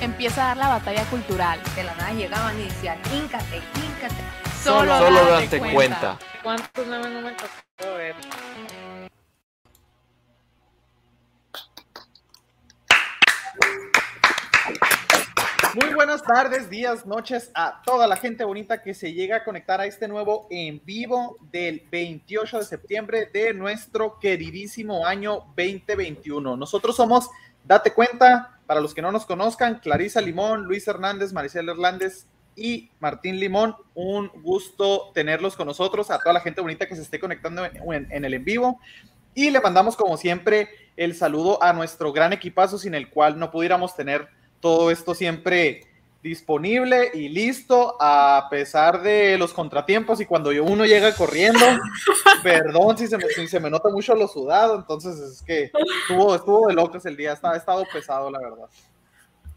Empieza a dar la batalla cultural. De la nada llegaban y decían, híncate, híncate. Solo, Solo date date cuenta. ¿Cuántos memes no me tocó ver? Muy buenas tardes, días, noches a toda la gente bonita que se llega a conectar a este nuevo en vivo del 28 de septiembre de nuestro queridísimo año 2021. Nosotros somos Date Cuenta, para los que no nos conozcan, Clarisa Limón, Luis Hernández, Maricel Hernández y Martín Limón. Un gusto tenerlos con nosotros, a toda la gente bonita que se esté conectando en, en- en el en vivo. Y le mandamos, como siempre, el saludo a nuestro gran equipazo sin el cual no pudiéramos tener todo esto siempre disponible y listo a pesar de los contratiempos y cuando yo- uno llega corriendo, perdón si se, me, si se me nota mucho lo sudado, entonces es que estuvo, estuvo de locos el día, está- ha estado pesado la verdad.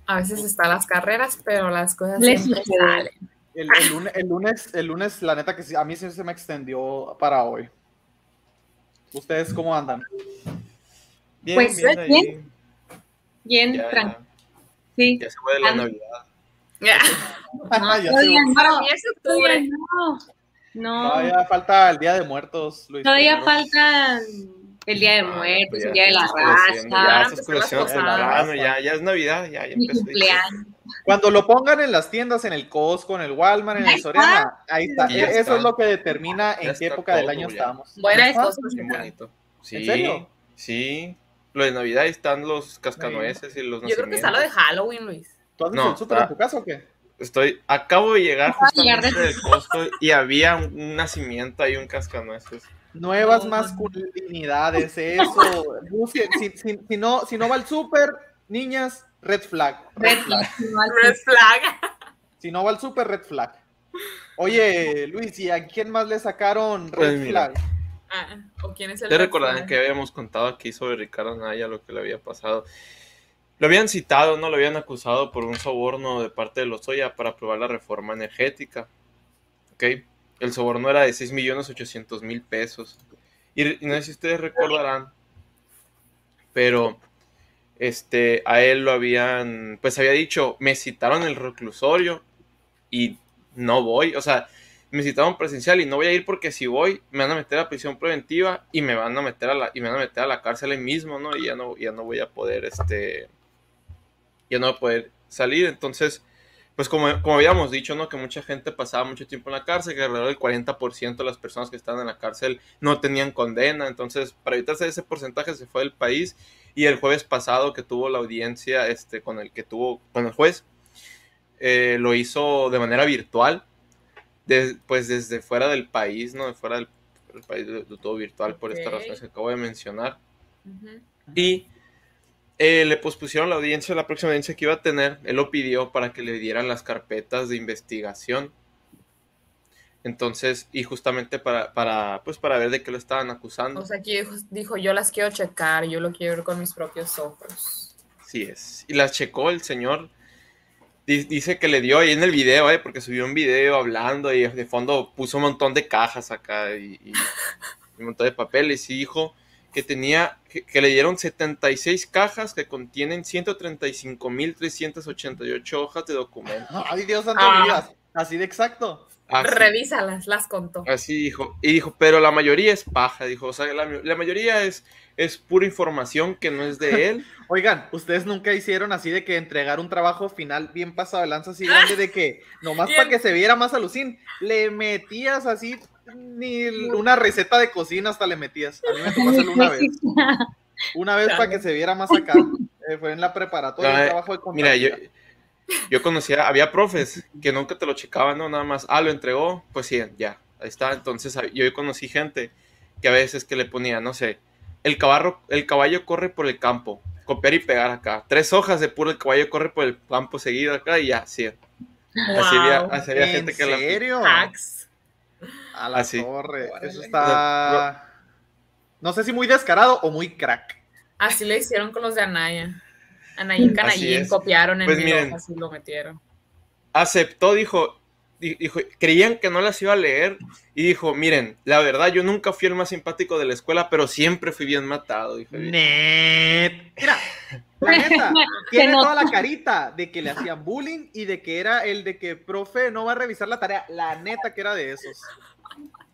A veces están las carreras, pero las cosas Les siempre sucede. salen. El, el lunes, el, lunes, el lunes, la neta que sí, a mí sí se me extendió para hoy. ¿Ustedes cómo andan? Bien, Pues, bien, bien. Bien, Ya, tranquilo. ya, Sí. ya se fue de la Navidad. Ya. Ya Todavía no, es octubre. todavía no. No, todavía falta el Día de Muertos, Luis. todavía falta el Día de Ah, Muertos, pues el ya Día de la Ya raza, ya, ya es Navidad, ya, ya mi empezó. cumpleaños. Cuando lo pongan en las tiendas, en el Costco, en el Walmart, en el Soriana, ahí está. Ya Eso está. es lo que determina Ya en qué época del año ya. estamos. Cosas. Bien bonito. Sí, serio? Sí. Lo de Navidad están los cascanueces y los Yo creo que está lo de Halloween, Luis. ¿Tú haces No, el súper en está- tu casa o qué? Estoy, acabo de llegar justamente del costo y había un, un nacimiento ahí, un cascanueces. Nuevas No. masculinidades, eso. Busquen, si, si- si no, si no va al súper, niñas, red flag. Red Red flag. Red flag. Si no va al súper, red flag. Oye, Luis, ¿y a quién más le sacaron red Pues mira. flag? Ah, ¿O quién es el Te red recordarán que habíamos contado aquí sobre Ricardo Naya lo que le había pasado. Lo habían citado, ¿no? Lo habían acusado por un soborno de parte de Lozoya para aprobar la reforma energética. ¿Ok? El soborno era de 6 millones 800 mil pesos. Y, y no sé si ustedes recordarán, pero este, a él lo habían, pues había dicho, me citaron el reclusorio y no voy. O sea, me citaron presencial y no voy a ir porque si voy me van a meter a prisión preventiva y me van a meter a la y me van a meter a la cárcel ahí mismo, ¿no? Y ya no ya no voy a poder este ya no voy a poder salir, entonces pues como, como habíamos dicho, ¿no? Que mucha gente pasaba mucho tiempo en la cárcel, que alrededor del 40% de las personas que estaban en la cárcel no tenían condena, entonces para evitarse ese porcentaje se fue del país y el jueves pasado que tuvo la audiencia este, con el que tuvo con el juez, eh, lo hizo de manera virtual, de- pues desde fuera del país, ¿no? De fuera del, del país, de todo virtual, por estas Ok. razones que acabo de mencionar. Y eh, le pospusieron la audiencia, la próxima audiencia que iba a tener, él lo pidió para que le dieran las carpetas de investigación. Entonces, y justamente para, para, pues para ver de qué lo estaban acusando. O sea, aquí dijo, yo las quiero checar, yo lo quiero ver con mis propios ojos. Así es. Y las checó el señor. Di- Dice que le dio ahí en el video, eh, porque subió un video hablando y de fondo puso un montón de cajas acá y, y un montón de papeles y dijo que tenía, que, que le dieron 76 cajas que contienen 135.388 hojas de documentos. Ay, Dios santo Ah. Así de exacto. Así, Revísalas, las contó. así dijo. Y dijo, pero la mayoría es paja, dijo. O sea, la, la mayoría es, es pura información que no es de él. Oigan, ustedes nunca hicieron así de que entregar un trabajo final bien pasado de lanza así grande de que nomás para que se viera más alucín, le metías así ni una receta de cocina hasta le metías. A mí me tocó hacerlo una vez. Una vez para que se viera más acá. Eh, fue en la preparatoria, No, trabajo de Mira, yo, yo conocía, había profes que nunca te lo checaban, ¿no? Nada más, ah, lo entregó, pues sí, ya, ahí está. Entonces yo conocí gente que a veces que le ponía, no sé, el caballo, el caballo corre por el campo, copiar y pegar acá. Tres hojas de puro el caballo corre por el campo seguido acá y ya, sí. Así había, Wow. así había ¿En gente que la... serio? A la Así. torre. Órale. Eso está. No sé si muy descarado o muy crack. Así le hicieron con los de Anaya. Anayín Así Canayín es. copiaron en Pues mil miren. y lo metieron. aceptó, dijo, di- dijo, creían que no las iba a leer y dijo, miren, la verdad yo nunca fui el más simpático de la escuela, pero siempre fui bien matado. Dijo, Net. Mira, la neta, tiene toda la carita de que le hacían bullying y de que era el de que, profe, no va a revisar la tarea. La neta que era de esos.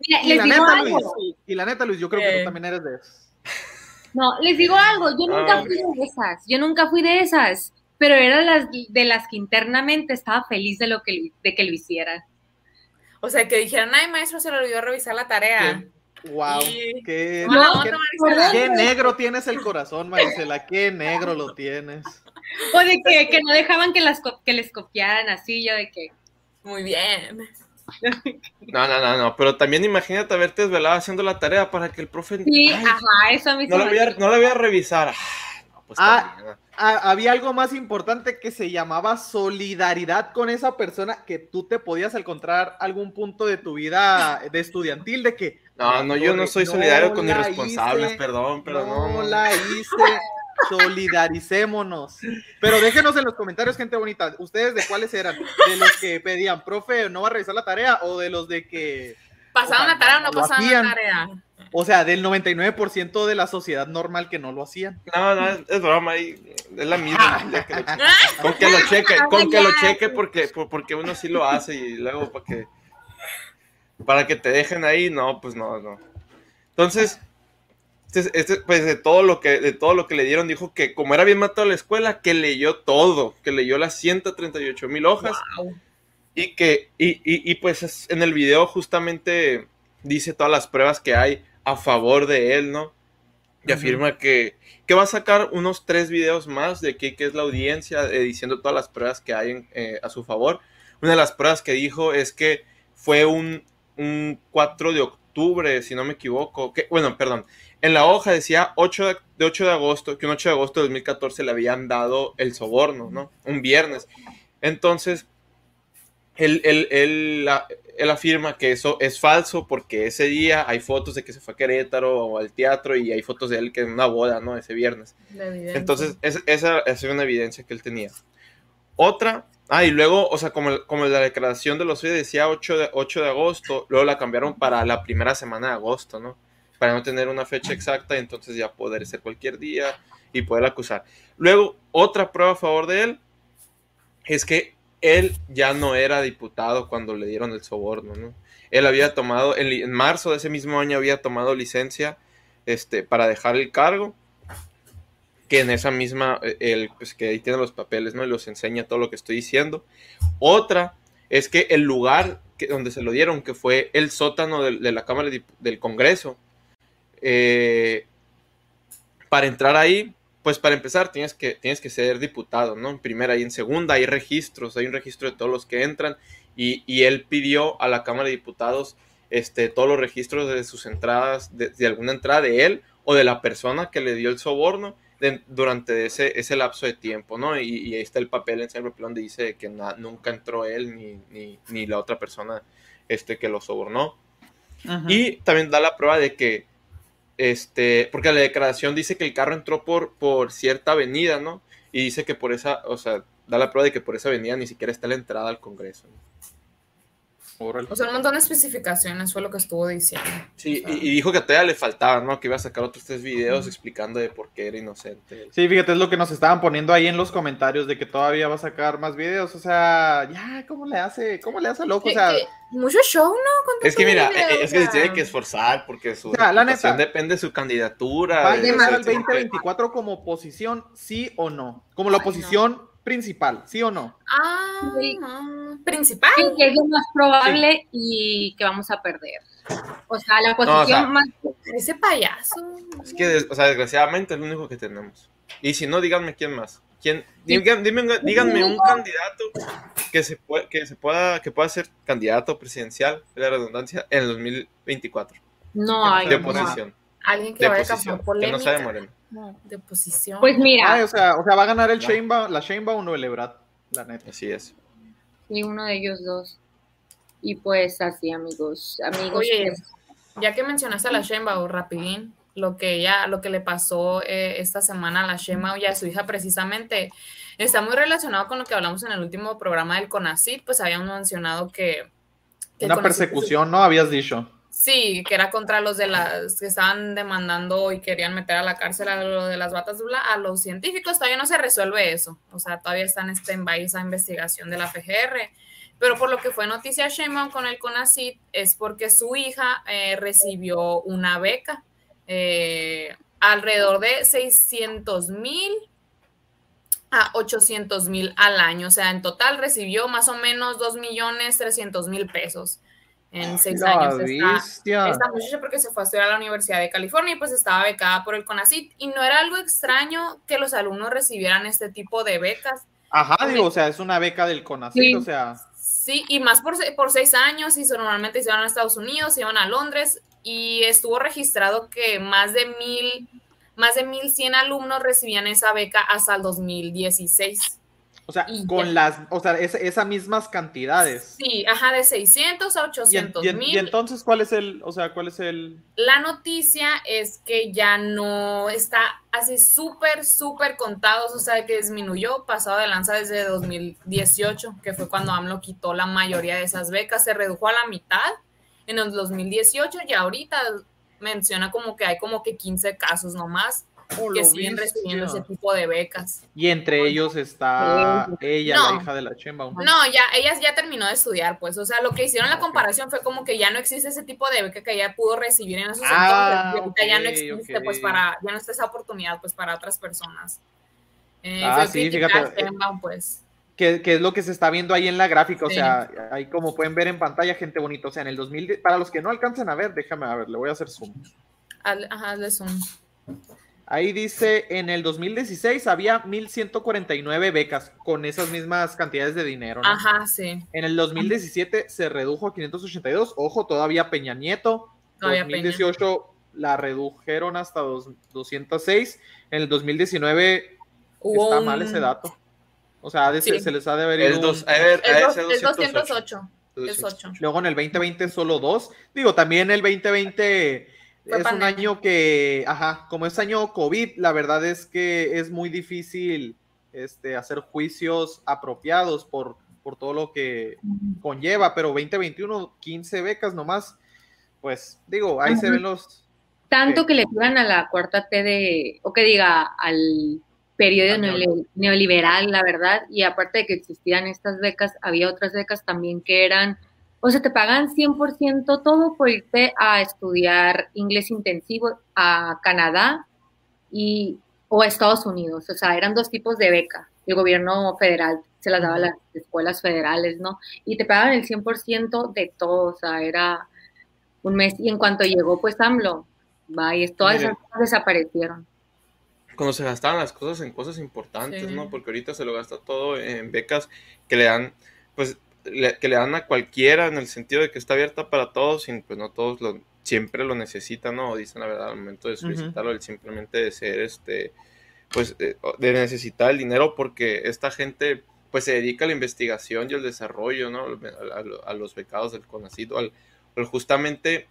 Mira, Y les la digo neta, algo. Luis, y la neta, Luis, yo creo que Eh. tú también eres de esos. No, les digo algo, yo nunca Ah. fui de esas, yo nunca fui de esas, pero era de las, de las que internamente estaba feliz de lo que lo- de que lo hicieran. O sea, que dijeran, ay, maestro, se le olvidó revisar la tarea. Wow, qué, Mala qué- negro tienes el corazón, Marisela, qué negro lo tienes. O de que, que no dejaban que, las, que les copiaran así, yo de que... Muy bien. No, no, no, no, pero también imagínate haberte desvelado haciendo la tarea para que el profe... Sí, ay, ajá, eso a mí no, la voy a, hace- no la voy a revisar. Ah, no, pues Ah, también, Ah, había algo más importante que se llamaba solidaridad con esa persona que tú te podías encontrar algún punto de tu vida de estudiantil de que No, no, yo no soy solidario con irresponsables, hice, perdón, pero no. no no. la hice. Solidaricémonos. Pero déjenos en los comentarios, gente bonita, ¿ustedes de cuáles eran? ¿De los que pedían, profe, no va a revisar la tarea? ¿O de los de que, ¿Pasaban O sea, la tarea o no pasaban la tarea? o sea, del 99% de la sociedad normal que no lo hacían? No, no, es, es broma, es la misma. ya que lo- con que lo cheque, con que lo cheque porque, por- porque uno sí lo hace y luego para que para que te dejen ahí, no, pues no, no. Entonces, este, este, pues de todo lo que de todo lo que le dieron dijo que como era bien matado a la escuela, que leyó todo, que leyó las 138 mil hojas Wow. y que y, y- y, pues es- en el video justamente dice todas las pruebas que hay a favor de él, ¿no? Y afirma que, que va a sacar unos tres videos más de qué qué es la audiencia, eh, diciendo todas las pruebas que hay en- eh, a su favor. Una de las pruebas que dijo es que fue un, un 4 de octubre, si no me equivoco. Que, bueno, perdón. En la hoja decía 8 de, de 8 de agosto, que un 8 de agosto de 2014 le habían dado el soborno, ¿no? Un viernes. Entonces, él, él- él, la- él afirma que eso es falso porque ese día hay fotos de que se fue a Querétaro o al teatro y hay fotos de él que en una boda, ¿no? Ese viernes. Entonces, es- esa, esa es una evidencia que él tenía. Otra, ah, y luego, o sea, como, como la declaración de los hoy decía 8 de, 8 de agosto, luego la cambiaron para la primera semana de agosto, ¿no? Para no tener una fecha exacta y entonces ya poder ser cualquier día y poder acusar. Luego, otra prueba a favor de él es que él ya no era diputado cuando le dieron el soborno, ¿no? Él había tomado, en, en marzo de ese mismo año había tomado licencia este, para dejar el cargo que en esa misma, eh, el, pues que ahí tiene los papeles, ¿no? Y los enseña todo lo que estoy diciendo. Otra es que el lugar donde se lo dieron, que fue el sótano de, la Cámara del Congreso, eh, para entrar ahí, pues para empezar tienes que, tienes que ser diputado, ¿no? En primera y en segunda hay registros, hay un registro de todos los que entran y, y él pidió a la Cámara de Diputados este, todos los registros de sus entradas, de alguna entrada de él o de la persona que le dio el soborno de- durante ese, ese lapso de tiempo, ¿no? Y, y ahí está el papel en papel donde dice que na- nunca entró él ni, ni, ni la otra persona este, que lo sobornó. Y también da la prueba de que, este, porque la declaración dice que el carro entró por, por cierta avenida, ¿no? Y dice que por esa, o sea, da la prueba de que por esa avenida ni siquiera está la entrada al Congreso. ¿no? Órale. O sea, un montón de especificaciones fue lo que estuvo diciendo. Sí, O sea, y, y dijo que todavía le faltaba, ¿no? Que iba a sacar otros tres videos explicando de por qué era inocente. Sí, fíjate, es lo que nos estaban poniendo ahí en los comentarios de que todavía va a sacar más videos. O sea, ya, ¿cómo le hace? ¿Cómo le hace loco? O sea, que mucho show, ¿no? Con Es que mira, video, eh, es que se tiene que esforzar porque su O sea, la neta, depende de su candidatura. ¿va a al de- 2024 como oposición, sí o no? Como la Ay, no. oposición principal, ¿sí o no? Ah, Sí. principal. Sí, que es lo más probable y que vamos a perder. O sea, la posición sea, más... Ese payaso. Es que, o sea, desgraciadamente es lo único que tenemos. Y si no, díganme quién más. ¿Quién? Dime- díganme un candidato que se, pueda, que se pueda que pueda ser candidato presidencial, de la redundancia, en el 2024. No hay. de no oposición. Alguien que De vaya a posición, causar que no sea de polémica. Posición. Pues mira, Ay, o sea, o sea, va a ganar el Va. Sheinbaum, la Sheinbaum o el Ebrard, la neta. Así es. sí, uno de ellos dos. Y pues así, amigos. Amigos, Oye, pues, ya que mencionaste a la Sheinbaum, rapidín, lo que ella, lo que le pasó eh, esta semana a la Sheinbaum y a su hija precisamente, está muy relacionado con lo que hablamos en el último programa del CONACYT, pues habíamos mencionado que... Una CONACYT, persecución, ¿no? Habías dicho. Sí, que era contra los de las que estaban demandando y querían meter a la cárcel a lo de las batas bla, a los científicos. Todavía no se resuelve eso. O sea, todavía está en stand-by esa investigación de la FGR. Pero por lo que fue noticia Sheinbaum con el CONACYT es porque su hija eh, recibió una beca eh, alrededor de 600 mil a 800 mil al año. O sea, en total recibió más o menos 2 millones 300 mil pesos en seis La años. Bestia. esta muchacha porque se fue a estudiar a la Universidad de California y pues estaba becada por el CONACYT y no era algo extraño que los alumnos recibieran este tipo de becas. Ajá, digo, o sea, es una beca del CONACYT, Sí. o sea, Sí, y más por, se- por seis años y normalmente se iban a Estados Unidos, se iban a Londres y estuvo registrado que más de mil, más de mil cien alumnos recibían esa beca hasta el 2016. O sea, Y con ya. las, o sea, es- esas mismas cantidades. Sí, ajá, de 600 a Y, en- 800 y en- mil. y entonces, ¿cuál es el, o sea, cuál es el, La noticia es que ya no está así súper, súper contados, o sea, que disminuyó pasado de lanza desde 2018, que fue cuando AMLO quitó la mayoría de esas becas, se redujo a la mitad en el 2018 y ahorita menciona como que hay como que 15 casos nomás Oh, que siguen bestia. recibiendo ese tipo de becas. Y entre ellos está ella, No. la hija de la Sheinbaum. No, ya, ella ya terminó de estudiar, pues, o sea, lo que hicieron la comparación fue como que ya no existe ese tipo de beca que ella pudo recibir en esos Ah, entonces, ya no existe, pues, para, ya no está esa oportunidad, pues, para otras personas. Eh, Ah, sí, fíjate. a Sheinbaum, pues. que, que es lo que se está viendo ahí en la gráfica, o Sí. sea, ahí como pueden ver en pantalla, gente bonita, o sea, en el 2000, para los que no alcanzan a ver, déjame a ver, le voy a hacer zoom. Ajá, hazle zoom. Ahí dice, en el 2016 había 1149 becas con esas mismas cantidades de dinero, ¿no? Ajá, sí. En el 2017 se redujo a 582, ojo, todavía Peña Nieto, Todavía Peña. 2018 la redujeron hasta dos- 206, en el 2019 Hubo está un- mal ese dato. O sea, de- Sí. se les ha de haber ido Es, es 208. 208. Es 8. Luego en el 2020 solo dos. Digo, también el 2020 Fue es pandemia. un año que, ajá, como es año COVID, la verdad es que es muy difícil este, hacer juicios apropiados por, por todo lo que conlleva, pero 2021, 15 becas nomás, pues digo, ahí se ven los... tanto que le tiran a la cuarta T de, o que diga, al periodo neoliberal, la verdad, y aparte de que existían estas becas, había otras becas también que eran, o sea, te pagan 100% todo por irte a estudiar inglés intensivo a Canadá y, o a Estados Unidos, o sea, eran dos tipos de beca, el gobierno federal se las daba a las escuelas federales, ¿no? Y te pagaban el 100% de todo, o sea, era un mes, y en cuanto llegó, pues AMLO, Vaya, todas Mire. esas cosas desaparecieron. Cuando se gastaban las cosas en cosas importantes, Sí. ¿no? Porque ahorita se lo gasta todo en becas que le dan, pues, que le dan a cualquiera en el sentido de que está abierta para todos y pues no todos lo, siempre lo necesitan, ¿no? O dicen la verdad al momento de solicitarlo, el simplemente de ser, este, pues, de, de necesitar el dinero porque esta gente, pues, se dedica a la investigación y al desarrollo, ¿no? A, a- a los becados del CONACYT, o al, al justamente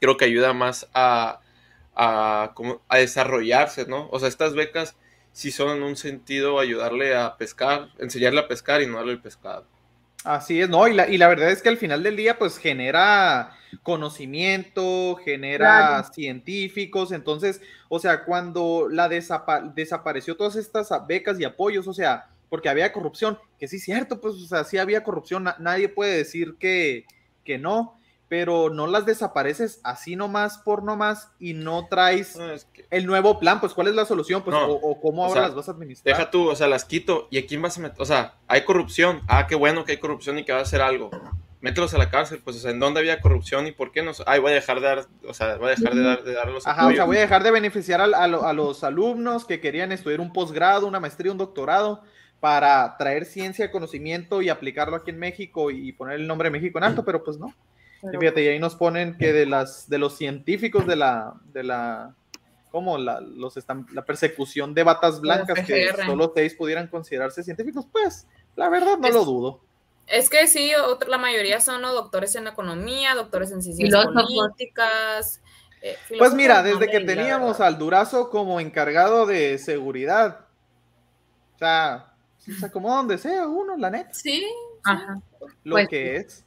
creo que ayuda más a, a, como a desarrollarse, ¿no? O sea, estas becas sí son en un sentido ayudarle a pescar, enseñarle a pescar y no darle el pescado. Así es, ¿no? Y la, y la verdad es que al final del día, pues genera conocimiento, genera Claro. científicos, entonces, o sea, cuando la desapa- desapareció todas estas becas y apoyos, o sea, porque había corrupción, que sí es cierto, pues, o sea, sí había corrupción, na- nadie puede decir que, que no, pero no las desapareces así nomás por nomás y no traes No, es que- el nuevo plan, pues, ¿cuál es la solución? Pues, No, o, o cómo o ahora sea, las vas a administrar. Deja tú, o sea, las quito. ¿Y a quién vas a meter? O sea, hay corrupción. Ah, qué bueno que hay corrupción y que va a hacer algo. Mételos a la cárcel. Pues, o sea, ¿en dónde había corrupción y por qué no? Ay, voy a dejar de dar, o sea, voy a dejar de dar, de dar los Ajá, o sea, voy a dejar de beneficiar al- a, lo- a los alumnos que querían estudiar un posgrado, una maestría, un doctorado, para traer ciencia, conocimiento y aplicarlo aquí en México y poner el nombre de México en alto, pero pues no. Y fíjate, y ahí nos ponen que de las de los científicos de la de la como la, los están, la persecución de batas blancas que solo seis pudieran considerarse científicos, pues la verdad no Es- lo dudo. Es que sí, otra- la mayoría son ¿no? doctores en economía, doctores en ciencias políticas. eh, Pues mira, desde que teníamos al Durazo como encargado de seguridad, o sea, se acomoda donde sea uno, la neta, Sí, Ajá. lo Pues, que es.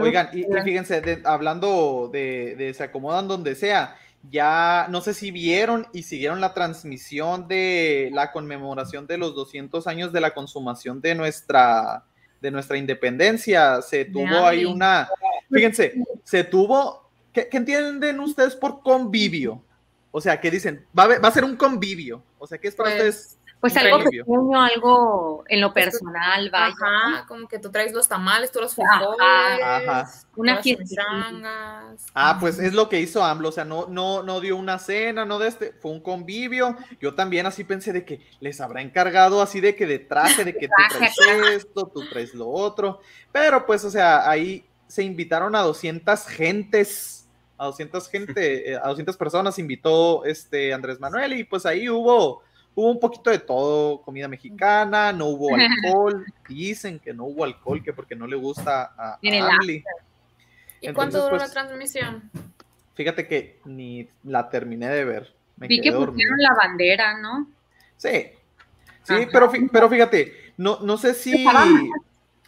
Oigan, y, y fíjense, de- hablando de, de se acomodan donde sea, ya no sé si vieron y siguieron la transmisión de la conmemoración de los 200 años de la consumación de nuestra de nuestra independencia. Se tuvo ahí una, fíjense, se tuvo, ¿qué, qué entienden ustedes por convivio? O sea, ¿qué dicen? Va a, va a ser un convivio. O sea, ¿qué es para Pues, ustedes? Pues algo pequeño, algo en lo personal, vaya. Ajá, como que tú traes los tamales, tú los frijoles, Ajá. Una fiesta. Ah, pues es lo que hizo AMLO, o sea, no, no, no dio una cena, no de este, fue un convivio. Yo también así pensé de que les habrá encargado así de que de traje, de que tú traes esto, tú traes lo otro. Pero pues, o sea, ahí se invitaron a 200 gentes, a 200 gente, eh, a 200 personas invitó este Andrés Manuel y pues ahí hubo, hubo un poquito de todo, comida mexicana, no hubo alcohol, dicen que no hubo alcohol, que porque no le gusta a, a AMLI. ¿Y cuánto Entonces, duró pues, la transmisión? Fíjate que ni la terminé de ver. Me Vi quedé que dormido. pusieron la bandera, ¿no? Sí. Sí, Ajá. pero, pero fíjate, no, no sé si.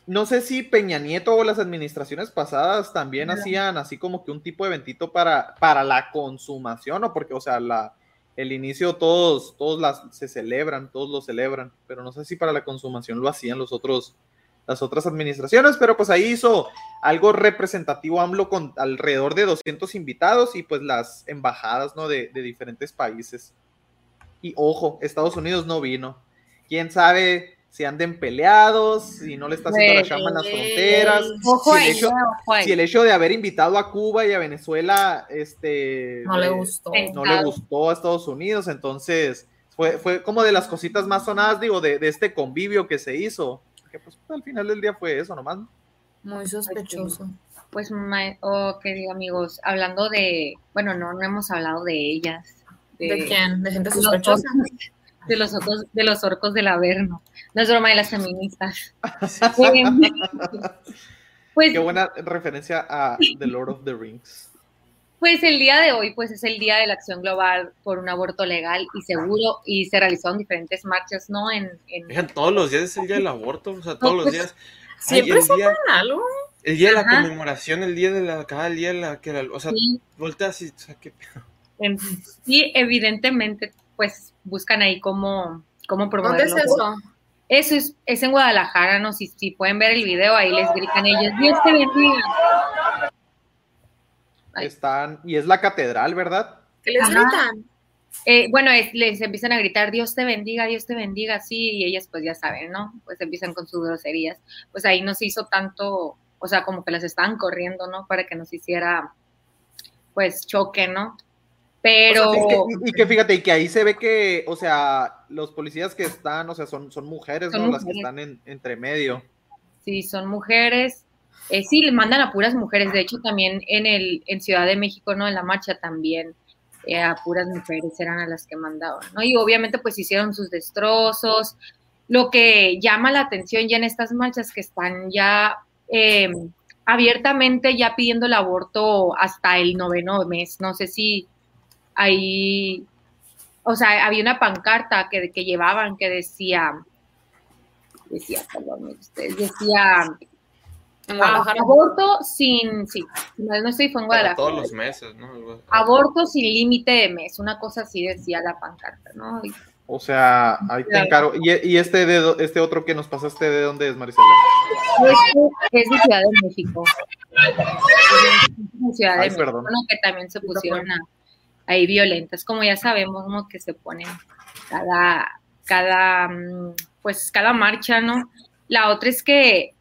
No sé si Peña Nieto o las administraciones pasadas también Ajá. hacían así como que un tipo de eventito para, para la consumación, o porque, o sea, la, el inicio todos, todos las, se celebran, todos lo celebran, pero no sé si para la consumación lo hacían los otros, las otras administraciones, pero pues ahí hizo algo representativo AMLO con alrededor de 200 invitados y pues las embajadas, ¿no? De, de diferentes países. Y ojo, Estados Unidos no vino. ¿Quién sabe si anden peleados, si no le está haciendo la chamba en las fronteras? Ojo Si el hecho- ojo. Si el hecho de haber invitado a Cuba y a Venezuela, este... No le eh, gustó. No le gustó a Estados Unidos, entonces fue, fue como de las cositas más sonadas, digo, de, de este convivio que se hizo. Que pues al final del día fue eso nomás. Muy sospechoso. Pues, ma- oh, qué digo, amigos, hablando de, bueno, no, no hemos hablado de ellas. ¿De quién? ¿De gente de los sospechosa? De los orcos, de los orcos del Averno. No es broma de las feministas. pues, Qué buena referencia a The Lord of the Rings. pues el día de hoy, pues es el día de la acción global por un aborto legal y seguro y se realizaron diferentes marchas, ¿no? En, todos los días es el día del aborto, o sea, todos los pues, días. Siempre ¿En algo? el día de la conmemoración, el día de la, cada día de la, que la, o sea, sí, volteas y, o sea, qué pedo. en- sí, evidentemente, pues buscan ahí cómo, cómo ¿Dónde es promoverlo. eso? Eso es, es en Guadalajara, ¿no? Si, si pueden ver el video, ahí les gritan ellos, Dios te bendiga. Están, y es la catedral, ¿verdad? ¿Qué les Ajá. gritan? Eh, bueno, es- les empiezan a gritar, Dios te bendiga, Dios te bendiga, sí, y ellas pues ya saben, ¿no? Pues empiezan con sus groserías. Pues ahí no se hizo tanto, o sea, como que las estaban corriendo, ¿no? Para que nos hiciera, pues, choque, ¿no? Pero... O sea, y, que, y que fíjate, y que ahí se ve que, o sea, los policías que están, o sea, son, son mujeres, Son ¿no? Las que están en, entre medio. Sí, son mujeres. Eh, sí, le mandan a puras mujeres. De hecho, también en el en Ciudad de México, ¿no? En la marcha también eh, a puras mujeres eran a las que mandaban, ¿no? Y obviamente, pues hicieron sus destrozos. Lo que llama la atención ya en estas marchas que están ya eh, abiertamente ya pidiendo el aborto hasta el noveno mes. No sé si ahí, o sea, había una pancarta que, que llevaban que decía, decía, perdón, ustedes, decía Ah, aborto sin, sí, no, no estoy, fue en Para Guadalajara. todos los meses, ¿no? Aborto sin límite de mes, una cosa así decía la pancarta, ¿no? Y, O sea, ahí te encargo. Y, y este, de, este otro que nos pasaste, ¿de dónde es, Marisela? Este es de Ciudad de México. Es de Ciudad de Ay, México, perdón. que también se pusieron a- ahí violentas, como ya sabemos, ¿no? Que se ponen cada, cada, mm, pues cada marcha, ¿no? La otra es que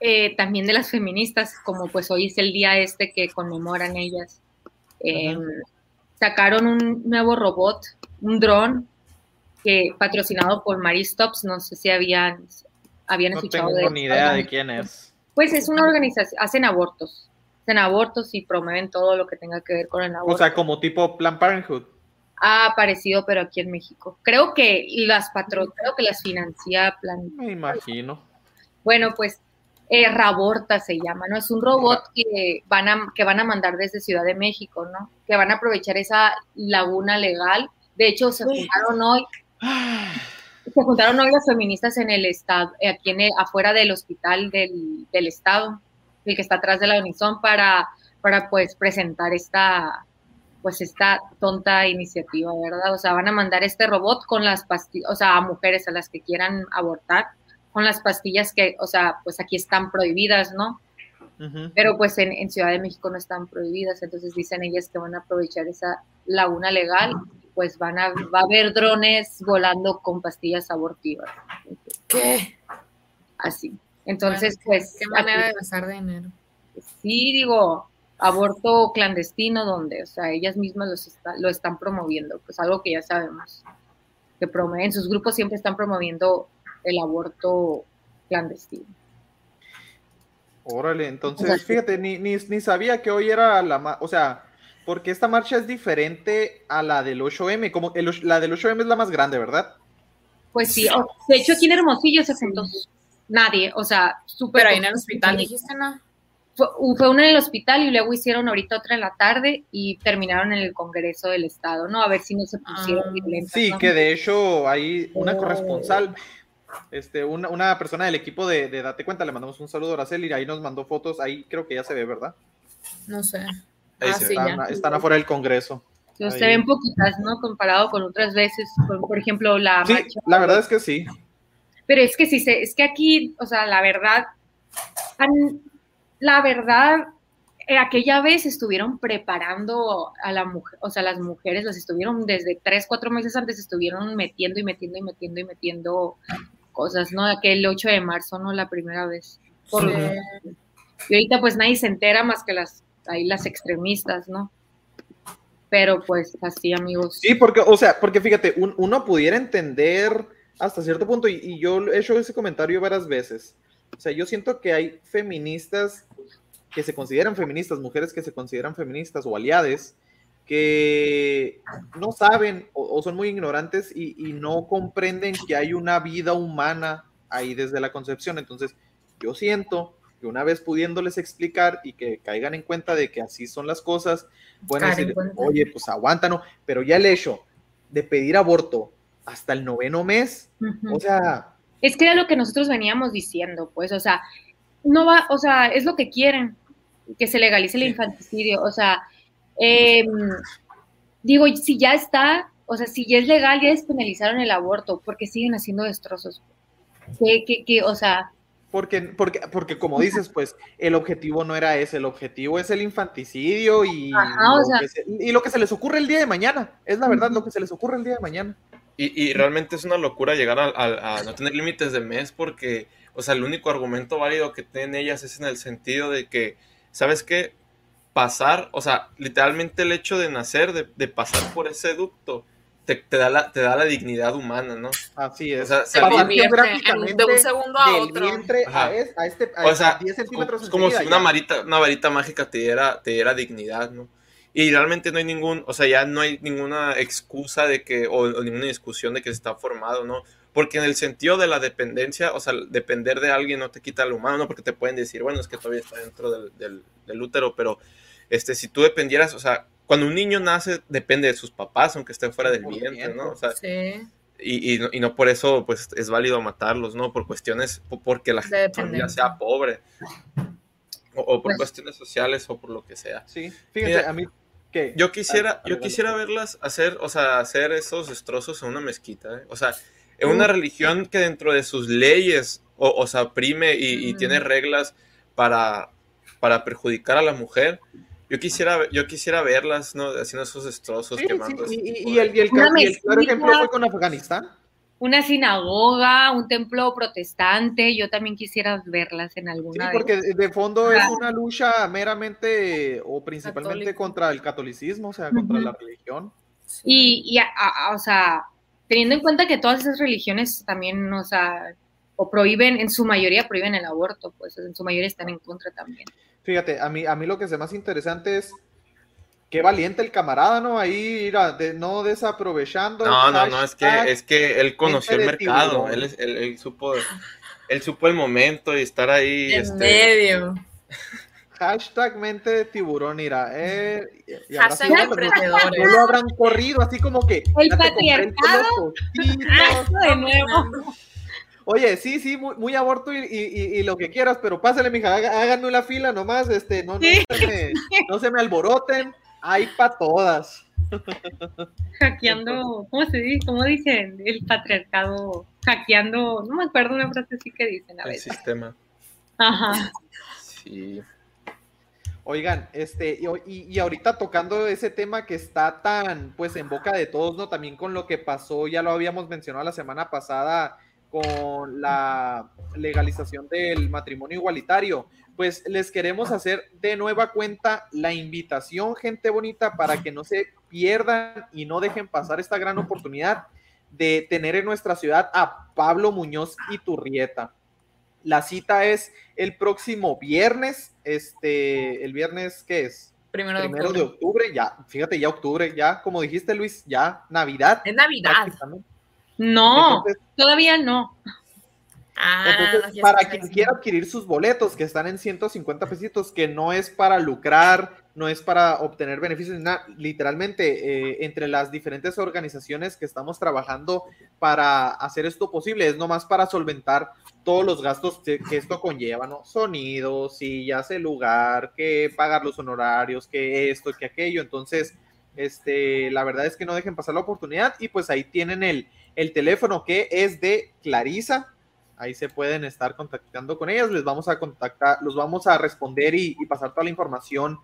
eh, también de las feministas, como pues hoy es el día este que conmemoran ellas, eh, sacaron un nuevo robot, un dron, que patrocinado por Maristops, no sé si habían, habían No escuchado tengo de ni idea de quién es. Pues es una organización, hacen abortos. Hacen abortos y promueven todo lo que tenga que ver con el aborto. O sea, como tipo Plan Parenthood. ha aparecido, pero aquí en México. Creo que las patro, creo que las financia Plan. Me imagino. Bueno, pues eh, Raborta se llama, ¿no? Es un robot que van a que van a mandar desde Ciudad de México, ¿no? Que van a aprovechar esa laguna legal. De hecho, se juntaron hoy se juntaron hoy las feministas en el estado, eh, aquí en el- afuera del hospital del, del estado, el que está atrás de la Unison, para, para pues presentar esta, pues esta tonta iniciativa, ¿verdad? O sea, van a mandar este robot con las pastillas, o sea, a mujeres a las que quieran abortar, con las pastillas que, o sea, pues aquí están prohibidas, ¿no? Pero pues en, en Ciudad de México no están prohibidas, entonces dicen ellas que van a aprovechar esa laguna legal, pues van a, va a haber drones volando con pastillas abortivas, ¿Qué? así. Entonces, Bueno, pues, Qué manera aquí- de gastar dinero. sí, digo, aborto clandestino, donde, o sea, ellas mismas los está- lo están promoviendo, pues algo que ya sabemos, que promueven, sus grupos siempre están promoviendo el aborto clandestino. Órale, entonces, O sea, sí. fíjate, ni, ni, ni sabía que hoy era la... O sea, porque esta marcha es diferente a la del 8M, como el, la del 8M es la más grande, ¿verdad? Pues sí, de hecho aquí en Hermosillo se juntó nadie, o sea, súper... Pero ahí en el hospital dijiste, ¿no? Fue, fue una en el hospital y luego hicieron ahorita otra en la tarde y terminaron en el Congreso del Estado, ¿no? A ver si no se pusieron Ah, violentas, Sí, ¿no? que de hecho hay una Oh. corresponsal, este, una, una persona del equipo de, de Date Cuenta, le mandamos un saludo a Araceli, y ahí nos mandó fotos, ahí creo que ya se ve, ¿verdad? No sé. Ahí Ah, se sí. Están, ya. están afuera del Congreso. Entonces, se ven poquitas, ¿no? Comparado con otras veces, por, por ejemplo, la Sí, marcha. la verdad es que sí. Pero es que sí, se, es que aquí, o sea, la verdad, la verdad, eh, aquella vez estuvieron preparando a la mujer, o sea, las mujeres las estuvieron desde tres, cuatro meses antes, estuvieron metiendo y metiendo y metiendo y metiendo cosas, ¿no? Aquel 8 de marzo, ¿no? La primera vez. Por- Sí. Y ahorita pues nadie se entera más que las, ahí las extremistas, ¿no? Pero pues así, amigos. Sí, porque, o sea, porque fíjate, un- uno pudiera entender hasta cierto punto, y, y yo he hecho ese comentario varias veces. O sea, yo siento que hay feministas que se consideran feministas, mujeres que se consideran feministas o aliades, que no saben o, o son muy ignorantes y, y no comprenden que hay una vida humana ahí desde la concepción. Entonces, yo siento que una vez pudiéndoles explicar y que caigan en cuenta de que así son las cosas, bueno, decir, oye, pues aguanta, ¿no? Pero ya el hecho de pedir aborto hasta el noveno mes, o sea, Es que era lo que nosotros veníamos diciendo, pues, o sea, no va, o sea, es lo que quieren, que se legalice el infanticidio, o sea, em, digo, si ya está, o sea, si ya es legal, ya despenalizaron el aborto, porque siguen haciendo destrozos. Que, que, que, o sea, Porque, porque, porque como dices, pues el objetivo no era ese, el objetivo es el infanticidio y, Ajá, o lo, sea- que se, y lo que se les ocurre el día de mañana, es la verdad, lo que se les ocurre el día de mañana. Y, y realmente es una locura llegar a, a- a no tener límites de mes porque, o sea, el único argumento válido que tienen ellas es en el sentido de que, ¿sabes qué? Pasar, o sea, literalmente el hecho de nacer, de, de pasar por ese ducto, te, te da la, te da la dignidad humana, ¿no? Así es. O sea, en- geográficamente de un segundo a otro. vientre Ajá. a, es- a este a, O sea, a 10 centímetros Es como si una ya. varita, una varita mágica te diera, te diera dignidad, ¿no? Y realmente no hay ningún, o sea, ya no hay ninguna excusa de que, o, o ninguna discusión de que está formado, ¿no? Porque en el sentido de la dependencia, o sea, depender de alguien no te quita lo humano, ¿no? Porque te pueden decir, bueno, es que todavía está dentro del, del- del útero, pero este, si tú dependieras, o sea, cuando un niño nace, depende de sus papás, aunque esté fuera del 100%. vientre, ¿no? O sea, Sí. y, y no, y no por eso pues es válido matarlos, ¿no? Por cuestiones, po- porque la De familia sea pobre. O, o por Pues- cuestiones sociales o por lo que sea. Sí, fíjate, Mira, a mí que Yo quisiera, Ah, yo quisiera verlas hacer, o sea, hacer esos destrozos en una mezquita, ¿eh? O sea, en una religión que dentro de sus leyes, o, o sea, oprime y, y tiene reglas para, para perjudicar a la mujer. Yo quisiera, yo quisiera verlas, ¿no? Haciendo esos destrozos, Sí, sí, quemando ese y, y- el, y el el claro ejemplo fue con Afganistán. Una sinagoga, un templo protestante, yo también quisiera verlas en Sí, alguna de porque de de fondo es una lucha meramente o principalmente Católico. contra el catolicismo, o sea, contra Ujú. la religión. Y, y a- a- o sea, teniendo en cuenta que todas esas religiones también, o sea, o prohíben, en su mayoría prohíben el aborto, pues en su mayoría están en contra también. Fíjate, a mí, a mí lo que es más interesante es qué valiente el camarada, ¿no? Ahí, mira, de, no desaprovechando. No, no, no, es que, es que él conoció el mercado, él, es- él, él supo, él supo el momento y estar ahí. En este, medio. Hashtag mente de tiburón, mira. Eh, y ahora Hashtag sí, no, lo habrán corrido, así como que. El patriarcado. tostitos. de nuevo. Oye, sí, sí, muy, muy aborto y, y- y- y lo que quieras, pero pásale, mija, háganme la fila nomás, este, no, no, Sí. se, me, no se me alboroten, hay para todas. Hackeando, ¿cómo se dice? ¿Cómo dicen? El patriarcado, hackeando, no me acuerdo una frase así que dicen a el veces. sistema. Ajá. Sí. Oigan, este, y, y- y ahorita tocando ese tema que está tan, pues, en boca de todos, ¿no? También con lo que pasó, ya lo habíamos mencionado la semana pasada, con la legalización del matrimonio igualitario. Pues les queremos hacer de nueva cuenta la invitación, gente bonita, para que no se pierdan y no dejen pasar esta gran oportunidad de tener en nuestra ciudad a Pablo Muñoz y Turrieta. La cita es el próximo viernes, este, el viernes, ¿qué es? Primero de Primero de octubre. octubre, ya, fíjate, ya octubre, ya, como dijiste Luis, ya Navidad. Es Navidad. No, Entonces, todavía no. Ah, entonces, para quien quiera adquirir sus boletos, que están en 150 pesitos, que no es para lucrar, no es para obtener beneficios, nada, literalmente, eh, entre las diferentes organizaciones que estamos trabajando para hacer esto posible, es nomás para solventar todos los gastos que, que esto conlleva, ¿no? Sonidos, sillas, el lugar, que pagar los honorarios, que esto, que aquello. Entonces, este, la verdad es que no dejen pasar la oportunidad y pues ahí tienen el, el teléfono que es de Clarisa. Ahí se pueden estar contactando con ellas, les vamos a contactar, los vamos a responder y, pasar toda la información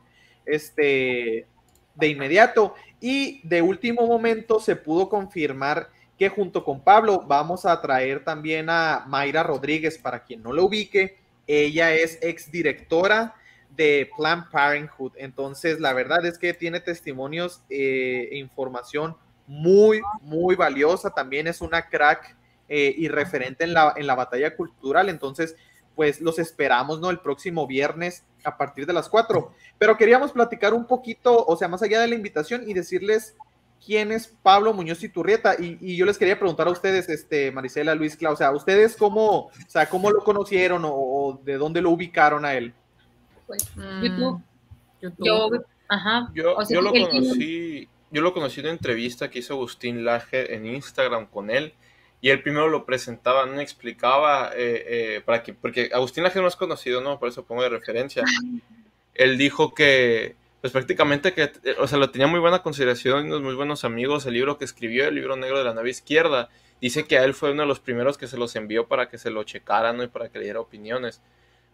este, de inmediato. Y de último momento se pudo confirmar que junto con Pablo vamos a traer también a Mayra Rodríguez, para quien no lo ubique, ella es exdirectora de Planned Parenthood. Entonces, la verdad es que tiene testimonios eh, e información muy, muy valiosa. También es una crack eh, y referente en la, en la batalla cultural. Entonces, pues los esperamos, ¿no? El próximo viernes a partir de las 4. Pero queríamos platicar un poquito, o sea, más allá de la invitación y decirles quién es Pablo Muñoz y Turrieta. Y, y yo les quería preguntar a ustedes, este, Marisela, Luis, Clau, o sea, ¿ustedes cómo, o sea, cómo lo conocieron o, o de dónde lo ubicaron a él? Pues, Mm, YouTube. YouTube. Yo, ajá. Yo, O sea, yo lo conocí, yo lo conocí en una entrevista que hizo Agustín Laje en Instagram con él. Y él primero lo presentaba, no explicaba, eh, eh, para que, porque Agustín Laje no es conocido, ¿no? Por eso pongo de referencia. Él dijo que, pues prácticamente que, o sea, lo tenía muy buena consideración, unos muy buenos amigos, el libro que escribió, el libro negro de la nave izquierda, dice que a él fue uno de los primeros que se los envió para que se lo checaran, ¿no? Y para que le diera opiniones.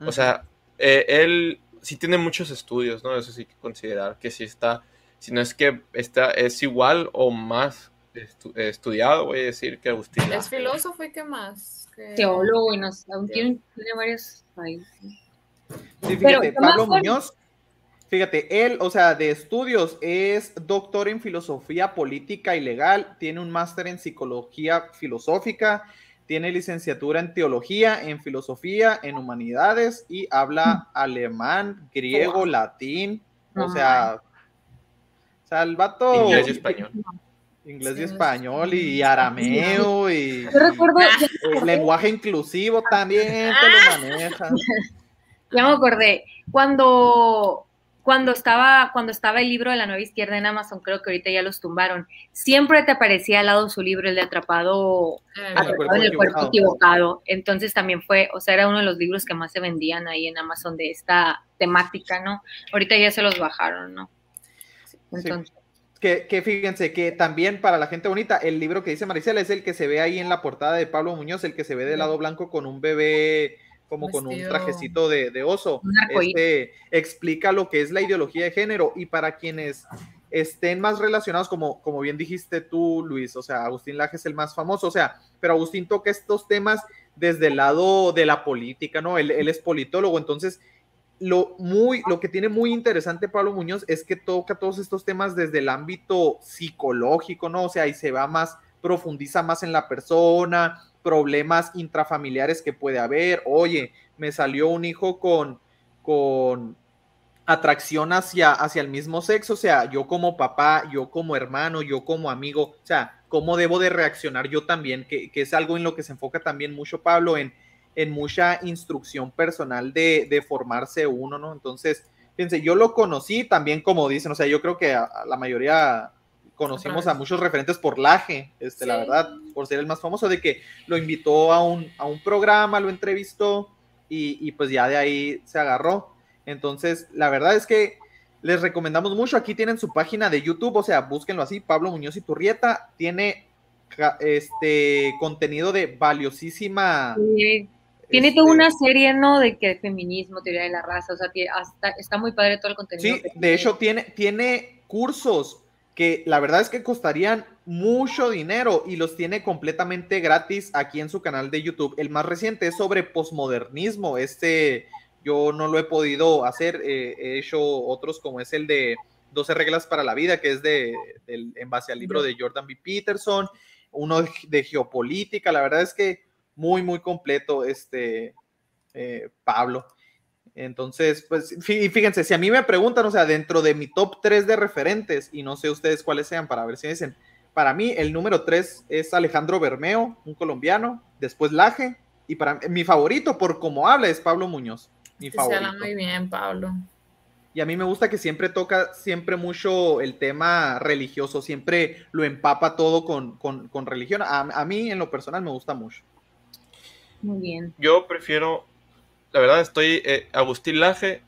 O sea, eh, él sí tiene muchos estudios, ¿no? Eso sí que considerar que sí está, si no es que está, es igual o más estu- estudiado, voy a decir, que Agustín. Es filósofo y qué más. ¿Qué- Teólogo y nos, aún tiene, tiene varios. Sí, Pero fíjate, Pablo Muñoz, él, o sea, de estudios, es doctor en filosofía política y legal, tiene un máster en psicología filosófica, tiene licenciatura en teología, en filosofía, en humanidades y habla alemán, griego, Wow. latín, o No sea, o sea, el vato Inglés y español. Inglés y Sí, español y arameo y, Yo recuerdo, Ah. ya, y lenguaje inclusivo también te lo maneja. ya me acordé, cuando, cuando, estaba, cuando estaba el libro de la nueva izquierda en Amazon, creo que ahorita ya los tumbaron, siempre te aparecía al lado su libro, el de Atrapado, Eh, Ah, Atrapado en el cuerpo equivocado. equivocado. Entonces también fue, o sea, era uno de los libros que más se vendían ahí en Amazon de esta temática, ¿no? Ahorita ya se los bajaron, ¿no? Entonces, Que, que fíjense que también para la gente bonita, el libro que dice Maricela es el que se ve ahí en la portada de Pablo Muñoz, el que se ve de lado blanco con un bebé como con un trajecito de, de oso. Este explica lo que es la ideología de género y para quienes estén más relacionados, como, como bien dijiste tú, Luis, o sea, Agustín Laje es el más famoso, o sea, pero Agustín toca estos temas desde el lado de la política, ¿no? Él, él es politólogo, entonces lo, muy, lo que tiene muy interesante Pablo Muñoz es que toca todos estos temas desde el ámbito psicológico, ¿no? O sea, y se va más, profundiza más en la persona, problemas intrafamiliares que puede haber. Oye, me salió un hijo con, con atracción hacia, hacia el mismo sexo, o sea, yo como papá, yo como hermano, yo como amigo, o sea, cómo debo de reaccionar yo también, que, que es algo en lo que se enfoca también mucho Pablo, en, en mucha instrucción personal de, de, formarse uno, ¿no? Entonces, fíjense, yo lo conocí también como dicen, o sea, yo creo que a, a la mayoría conocimos a muchos referentes por Laje, este, sí. la verdad, por ser el más famoso, de que lo invitó a un, a un programa, lo entrevistó y, y pues ya de ahí se agarró. Entonces, la verdad es que les recomendamos mucho. Aquí tienen su página de YouTube, o sea, búsquenlo así, Pablo Muñoz y Turrieta. Tiene este contenido de valiosísima. Sí. Tiene este, toda una serie, ¿no? De que feminismo, teoría de la raza, o sea, hasta, está muy padre todo el contenido. Sí, de hecho, tiene, tiene cursos que la verdad es que costarían mucho dinero y los tiene completamente gratis aquí en su canal de YouTube. El más reciente es sobre posmodernismo, este yo no lo he podido hacer, eh, he hecho otros como es el de 12 reglas para la vida, que es de, de, en base al libro de Jordan B. Peterson, uno de geopolítica, la verdad es que muy, muy completo este eh, Pablo. Entonces, pues fíjense, si a mí me preguntan, o sea, dentro de mi top 3 de referentes, y no sé ustedes cuáles sean para ver si dicen, para mí el número 3 es Alejandro Bermeo, un colombiano, después Laje, y para mi favorito, por cómo habla, es Pablo Muñoz mi Se favorito. habla muy bien, Pablo. Y a mí me gusta que siempre toca siempre mucho el tema religioso, siempre lo empapa todo con, con, con religión. A, a, mí, en lo personal, me gusta mucho. Muy bien. Yo prefiero, la verdad, estoy eh, Agustín Laje,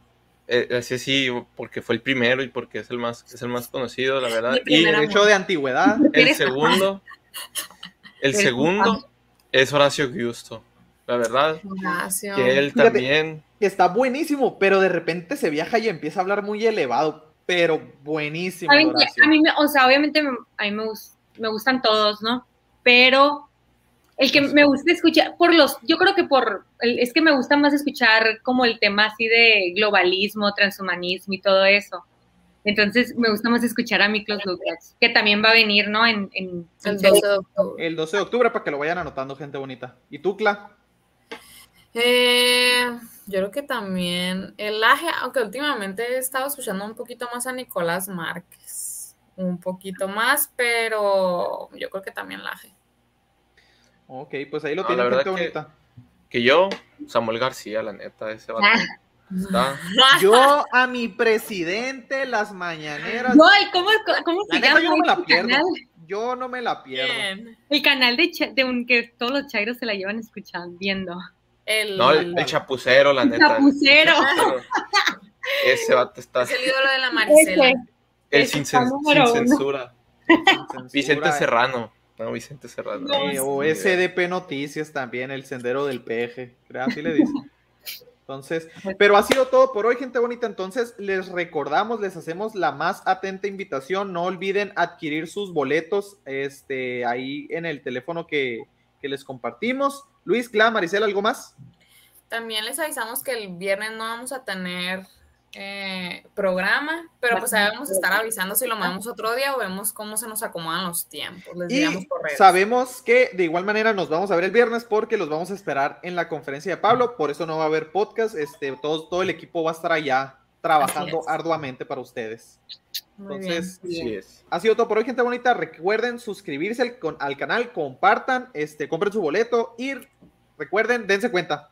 eh, así sí, porque fue el primero y porque es el más, es el más conocido, la verdad. Y el hecho de antigüedad. El segundo, el segundo es Horacio Giusto. La verdad, Horacio. que él Fíjate, también está buenísimo, pero de repente se viaja y empieza a hablar muy elevado, pero buenísimo. A mí, a mí me, o sea, obviamente a mí me, me, gustan todos, ¿no? Pero el que me gusta escuchar, por los, yo creo que por, es que me gusta más escuchar como el tema así de globalismo, transhumanismo y todo eso. Entonces me gusta más escuchar a Miklos Lucas, que también va a venir, ¿no? En, en el 12 de octubre. El 12 de octubre para que lo vayan anotando, gente bonita. ¿Y tú, Cla? Eh, yo creo que también el Laje, aunque últimamente he estado escuchando un poquito más a Nicolás Márquez, un poquito más, pero yo creo que también Laje. Ok, pues ahí lo no, tiene gente que, bonita. Que yo, Samuel García, la neta, ese va Está. Yo a mi presidente las mañaneras. No, ¿y cómo, cómo se llama? Yo no me la pierdo. Yo no me la pierdo. Bien. El canal de, de un que todos los chairos se la llevan escuchando, viendo. El, no, el, el, chapucero, la el neta. Chapucero. Ese vato está. Es el ídolo de la Maricela. Ese, el sin, cen, censura. Sin censura. Vicente Serrano. No, Vicente Serrano. Sí, o SDP Noticias también, el sendero del peje. Creo así le dicen. Entonces, pero ha sido todo por hoy, gente bonita. Entonces, les recordamos, les hacemos la más atenta invitación. No olviden adquirir sus boletos este, ahí en el teléfono que, que les compartimos. Luis, Cla, Maricela, ¿algo más? También les avisamos que el viernes no vamos a tener eh, programa, pero pues ahí vamos a estar avisando si lo movemos otro día o vemos cómo se nos acomodan los tiempos. Les y sabemos que de igual manera nos vamos a ver el viernes porque los vamos a esperar en la conferencia de Pablo, por eso no va a haber podcast, este, todo, todo el equipo va a estar allá trabajando arduamente para ustedes. Muy Entonces, bien. ha sido todo por hoy, gente bonita. Recuerden suscribirse al, al canal, compartan, este, compren su boleto y recuerden, dense cuenta.